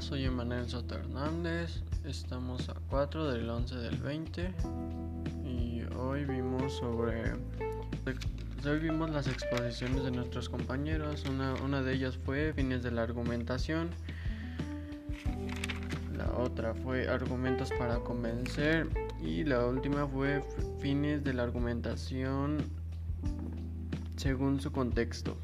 soy Emanuel Soto Hernández. Estamos a 4 del 11 del 20 y hoy vimos sobre hoy vimos las exposiciones de nuestros compañeros. Una, una de ellas fue fines de la argumentación. La otra fue argumentos para convencer y la última fue fines de la argumentación según su contexto.